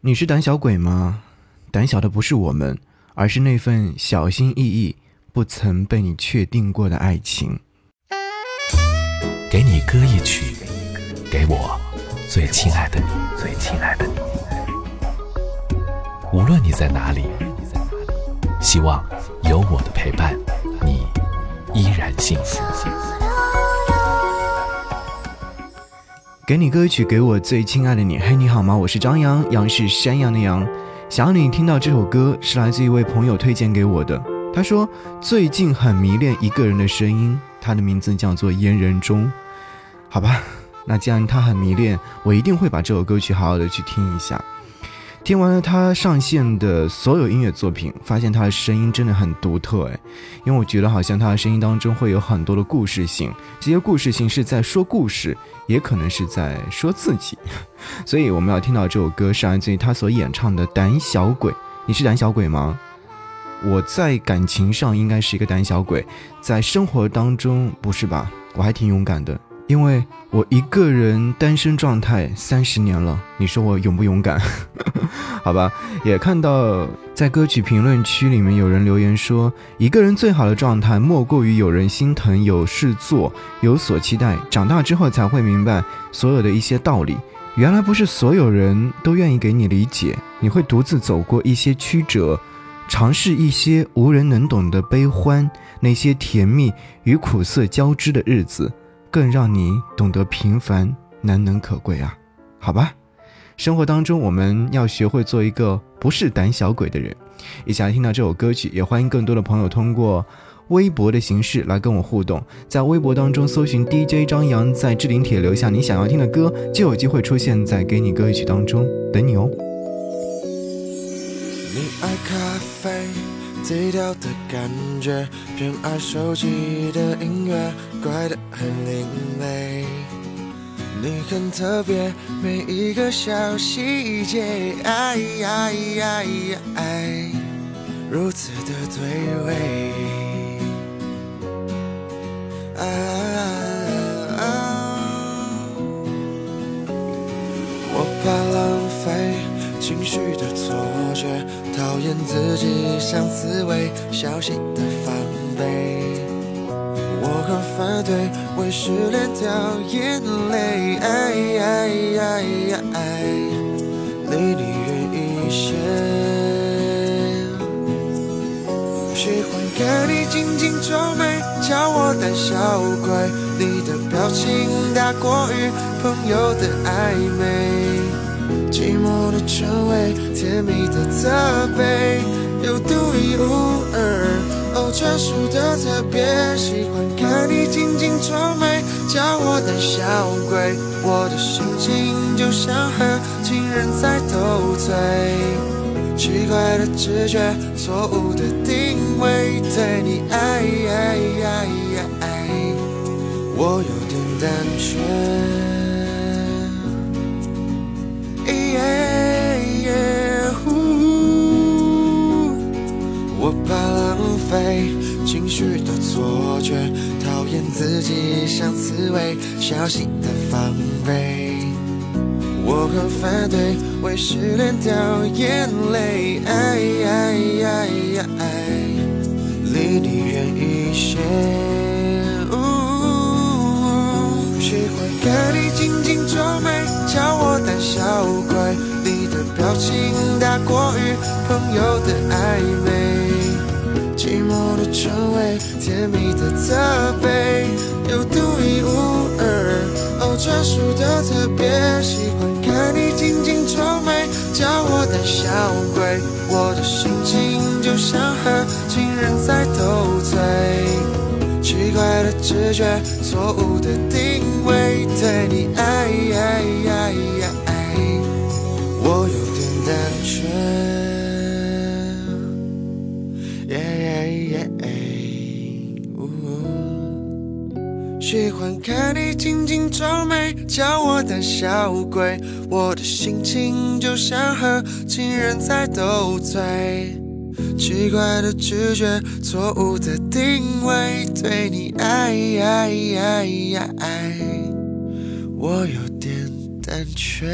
你是胆小鬼吗？胆小的不是我们，而是那份小心翼翼、不曾被你确定过的爱情。给你歌一曲，给我最亲爱的你，最亲爱的你。无论你在哪里，希望有我的陪伴，你依然幸福。给你歌曲，给我最亲爱的你。嘿，你好吗？我是张扬，杨是山羊的羊。想要你听到这首歌，是来自一位朋友推荐给我的。他说最近很迷恋一个人的声音，他的名字叫做燕人中。好吧，那既然他很迷恋，我一定会把这首歌曲好好的去听一下。听完了他上线的所有音乐作品，发现他的声音真的很独特哎，因为我觉得好像他的声音当中会有很多的故事性，这些故事性是在说故事，也可能是在说自己，所以我们要听到这首歌是来自于他所演唱的《胆小鬼》。你是胆小鬼吗？我在感情上应该是一个胆小鬼，在生活当中不是吧？我还挺勇敢的。因为我一个人单身状态三十年了，你说我勇不勇敢？好吧，也看到在歌曲评论区里面有人留言说，一个人最好的状态莫过于有人心疼、有事做、有所期待。长大之后才会明白所有的一些道理，原来不是所有人都愿意给你理解，你会独自走过一些曲折，尝试一些无人能懂的悲欢，那些甜蜜与苦涩交织的日子。更让你懂得平凡难能可贵啊，好吧，生活当中我们要学会做一个不是胆小鬼的人。一起来听到这首歌曲，也欢迎更多的朋友通过微博的形式来跟我互动，在微博当中搜寻 DJ 张扬，在置顶帖留下你想要听的歌，就有机会出现在给你歌曲当中，等你哦。你爱咖啡。低调的感觉，偏爱手机的音乐，怪得很另类。你很特别，每一个小细节，哎呀呀呀，哎如此的对味。我怕浪费情绪的错觉。讨厌自己像刺猬，小心的防备。我很反对为失恋掉眼泪，离你远一些。喜欢看你紧紧皱眉，叫我胆小鬼。你的表情大过于朋友的暧昧。寂寞的称谓，甜蜜的责备，有独一无二，哦，专属的特别。喜欢看你紧紧皱眉，叫我胆小鬼。我的心情就像和情人在斗嘴，奇怪的直觉，错误的定位，对你爱，我有点胆怯。己像刺猬，小心的防备。我很反对为失恋掉眼泪，离你远一些。喜欢看你紧紧皱眉，叫我胆小鬼。你的表情大过于朋友的暧昧。寂寞的称谓，甜蜜的责备，有独一无二，哦，专属的特别。喜欢看你紧紧皱眉，叫我胆小鬼。我的心情就像和情人在斗嘴，奇怪的直觉，错误的定位，对你爱，我喜欢看你紧紧皱眉，叫我胆小鬼。我的心情就像和情人在斗嘴，奇怪的直觉，错误的定位，对你爱，我有点胆怯。